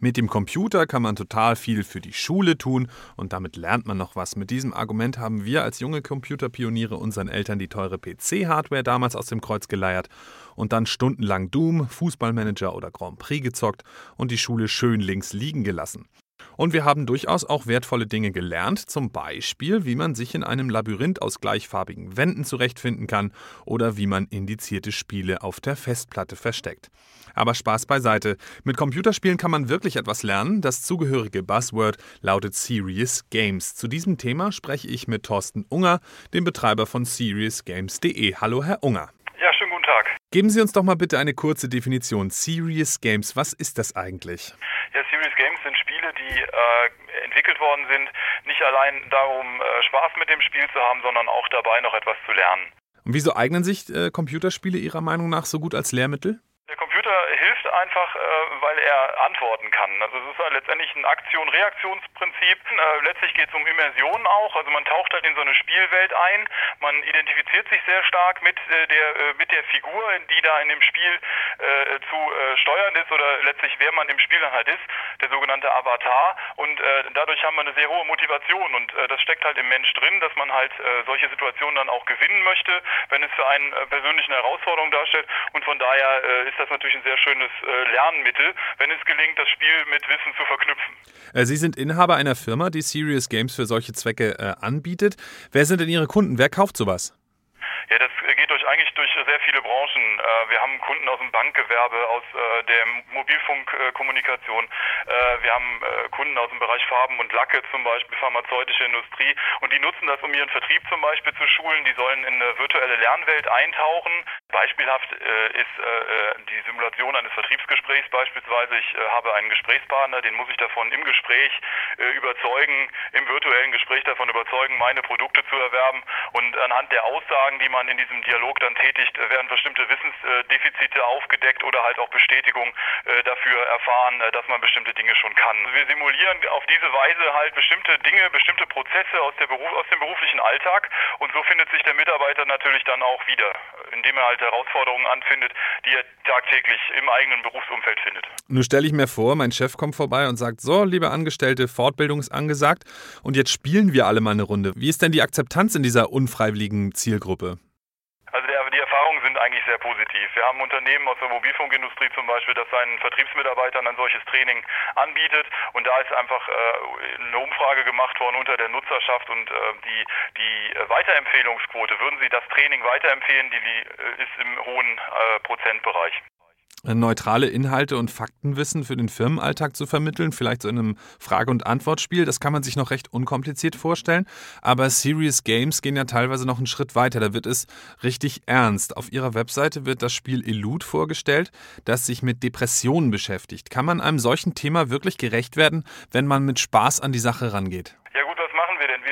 Mit dem Computer kann man total viel für die Schule tun und damit lernt man noch was. Mit diesem Argument haben wir als junge Computerpioniere unseren Eltern die teure PC-Hardware damals aus dem Kreuz geleiert und dann stundenlang Doom, Fußballmanager oder Grand Prix gezockt und die Schule schön links liegen gelassen. Und wir haben durchaus auch wertvolle Dinge gelernt, zum Beispiel, wie man sich in einem Labyrinth aus gleichfarbigen Wänden zurechtfinden kann oder wie man indizierte Spiele auf der Festplatte versteckt. Aber Spaß beiseite. Mit Computerspielen kann man wirklich etwas lernen. Das zugehörige Buzzword lautet Serious Games. Zu diesem Thema spreche ich mit Thorsten Unger, dem Betreiber von SeriousGames.de. Hallo, Herr Unger. Ja, schönen guten Tag. Geben Sie uns doch mal bitte eine kurze Definition. Serious Games, was ist das eigentlich? Ja, Serious Games sind Spiele, die äh, entwickelt worden sind, nicht allein darum, äh, Spaß mit dem Spiel zu haben, sondern auch dabei noch etwas zu lernen. Und wieso eignen sich äh, Computerspiele Ihrer Meinung nach so gut als Lehrmittel? Computer hilft einfach, äh, weil er antworten kann. Also es ist ja letztendlich ein Aktion-Reaktionsprinzip. Äh, letztlich geht es um Immersion auch. Also man taucht halt in so eine Spielwelt ein. Man identifiziert sich sehr stark mit äh, der mit der Figur, die da in dem Spiel zu steuern ist oder letztlich wer man im Spiel dann halt ist, der sogenannte Avatar. Und dadurch haben wir eine sehr hohe Motivation und das steckt halt im Mensch drin, dass man halt solche Situationen dann auch gewinnen möchte, wenn es für einen persönlich eine Herausforderung darstellt. Und von daher ist das natürlich ein sehr schönes äh, Lernmittel, wenn es gelingt, das Spiel mit Wissen zu verknüpfen. Äh, Sie sind Inhaber einer Firma, die Serious Games für solche Zwecke äh, anbietet. Wer sind denn Ihre Kunden? Wer kauft sowas? Ja, das geht durch eigentlich durch sehr viele Branchen. Wir haben Kunden aus dem Bankgewerbe, aus der Mobilfunkkommunikation. Wir haben Kunden aus dem Bereich Farben und Lacke, zum Beispiel pharmazeutische Industrie. Und die nutzen das, um ihren Vertrieb zum Beispiel zu schulen. Die sollen in eine virtuelle Lernwelt eintauchen. Beispielhaft ist die Simulation eines Vertriebsgesprächs beispielsweise. Ich habe einen Gesprächspartner, den muss ich davon im Gespräch überzeugen, im virtuellen Gespräch davon überzeugen, meine Produkte zu erwerben. Und anhand der Aussagen, die man in diesem Dialog dann tätigt, werden bestimmte Wissensdefizite aufgedeckt oder halt auch Bestätigung äh, dafür erfahren, äh, dass man bestimmte Dinge schon kann. Wir simulieren auf diese Weise halt bestimmte Dinge, bestimmte Prozesse aus, Beruf, aus dem beruflichen Alltag und so findet sich der Mitarbeiter natürlich dann auch wieder, indem er halt Herausforderungen anfindet, die er tagtäglich im eigenen Berufsumfeld findet. Nun stelle ich mir vor, mein Chef kommt vorbei und sagt, so, liebe Angestellte, Fortbildung ist angesagt und jetzt spielen wir alle mal eine Runde. Wie ist denn die Akzeptanz in dieser unfreiwilligen Zielgruppe? Eigentlich sehr positiv. Wir haben Unternehmen aus der Mobilfunkindustrie zum Beispiel, das seinen Vertriebsmitarbeitern ein solches Training anbietet. Und da ist einfach äh, eine Umfrage gemacht worden unter der Nutzerschaft und äh, die, die Weiterempfehlungsquote, würden Sie das Training weiterempfehlen, die, die äh, ist im hohen äh, Prozentbereich neutrale Inhalte und Faktenwissen für den Firmenalltag zu vermitteln, vielleicht so in einem Frage- und Antwortspiel. Das kann man sich noch recht unkompliziert vorstellen. Aber Serious Games gehen ja teilweise noch einen Schritt weiter. Da wird es richtig ernst. Auf ihrer Webseite wird das Spiel Elude vorgestellt, das sich mit Depressionen beschäftigt. Kann man einem solchen Thema wirklich gerecht werden, wenn man mit Spaß an die Sache rangeht?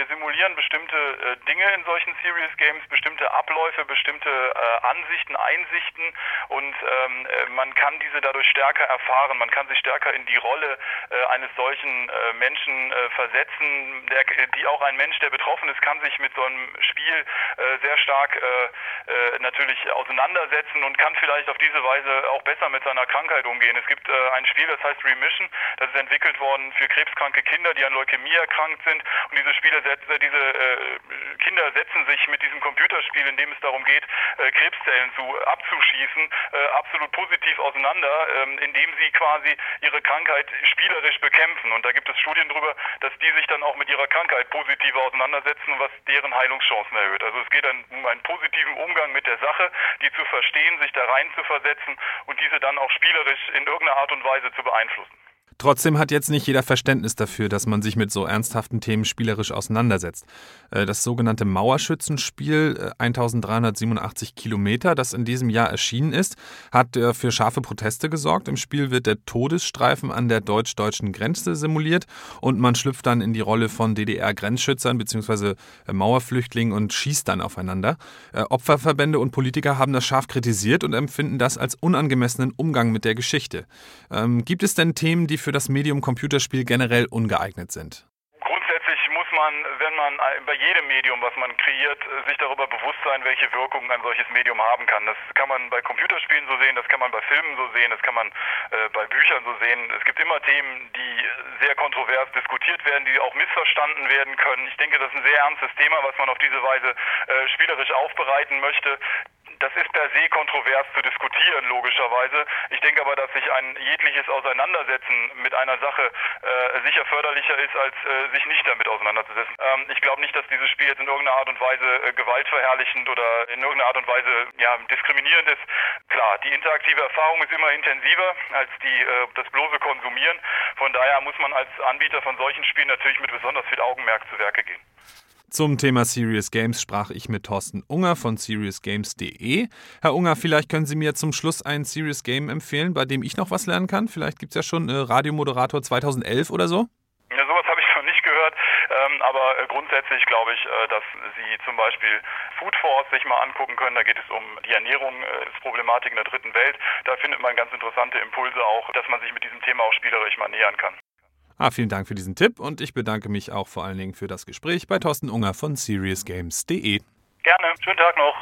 Simulieren bestimmte äh, Dinge in solchen Serious Games, bestimmte Abläufe, bestimmte äh, Ansichten, Einsichten und ähm, äh, man kann diese dadurch stärker erfahren, man kann sich stärker in die Rolle äh, eines solchen äh, Menschen versetzen, der, die auch ein Mensch, der betroffen ist, kann sich mit so einem Spiel sehr stark natürlich auseinandersetzen und kann vielleicht auf diese Weise auch besser mit seiner Krankheit umgehen. Es gibt ein Spiel, das heißt Remission, das ist entwickelt worden für krebskranke Kinder, die an Leukämie erkrankt sind. Und diese Spiele setzen diese äh, Kinder setzen sich mit diesem Computerspiel, in dem es darum geht, äh, Krebszellen zu abzuschießen, äh, absolut positiv auseinander, ähm, indem sie quasi ihre Krankheit spielerisch bekämpfen. Und da gibt es Studien darüber, dass die sich dann auch mit ihrer Krankheit positiver auseinandersetzen, was deren Heilungschancen erhöht. Also es geht um einen positiven Umgang mit der Sache, die zu verstehen, sich da rein zu versetzen und diese dann auch spielerisch in irgendeiner Art und Weise zu beeinflussen. Trotzdem hat jetzt nicht jeder Verständnis dafür, dass man sich mit so ernsthaften Themen spielerisch auseinandersetzt. Äh, das sogenannte Mauerschützenspiel 1387 äh, Kilometer, das in diesem Jahr erschienen ist, hat äh, für scharfe Proteste gesorgt. Im Spiel wird der Todesstreifen an der deutsch-deutschen Grenze simuliert und man schlüpft dann in die Rolle von DDR-Grenzschützern bzw. Mauerflüchtlingen und schießt dann aufeinander. Opferverbände und Politiker haben das scharf kritisiert und empfinden das als unangemessenen Umgang mit der Geschichte. Ähm, gibt es denn Themen, die für das Medium Computerspiel generell ungeeignet sind? Grundsätzlich muss man, wenn man bei jedem Medium, was man kreiert, sich darüber bewusst sein, welche Wirkungen ein solches Medium haben kann. Das kann man bei Computerspielen so sehen, das kann man bei Filmen so sehen, das kann man äh, bei Büchern so sehen. Es gibt immer Themen, die sehr kontrovers diskutiert werden, die auch missverstanden werden können. Ich denke, das ist ein sehr ernstes Thema, was man auf diese Weise äh, spielerisch aufbereiten möchte das ist per se kontrovers zu diskutieren, logischerweise. Ich denke aber, dass sich ein jegliches Auseinandersetzen mit einer Sache äh, sicher förderlicher ist, als äh, sich nicht damit auseinanderzusetzen. Ähm, ich glaube nicht, dass dieses Spiel jetzt in irgendeiner Art und Weise äh, gewaltverherrlichend oder in irgendeiner Art und Weise ja, diskriminierend ist. Klar, die interaktive Erfahrung ist immer intensiver als die, äh, das bloße Konsumieren. Von daher muss man als Anbieter von solchen Spielen natürlich mit besonders viel Augenmerk zu Werke gehen. Zum Thema Serious Games sprach ich mit Thorsten Unger von seriousgames.de. Herr Unger, vielleicht können Sie mir zum Schluss ein Serious Game empfehlen, bei dem ich noch was lernen kann. Vielleicht gibt es ja schon äh, Radiomoderator 2011 oder so. Ja, sowas habe ich noch nicht gehört, ähm, aber äh, grundsätzlich glaube ich, äh, dass Sie zum Beispiel Food Force sich mal angucken können. Da geht es um die Ernährung, äh, in der dritten Welt. Da findet man ganz interessante Impulse auch, dass man sich mit diesem Thema auch spielerisch mal nähern kann. Ah, vielen Dank für diesen Tipp und ich bedanke mich auch vor allen Dingen für das Gespräch bei Thorsten Unger von SeriousGames.de. Gerne, schönen Tag noch.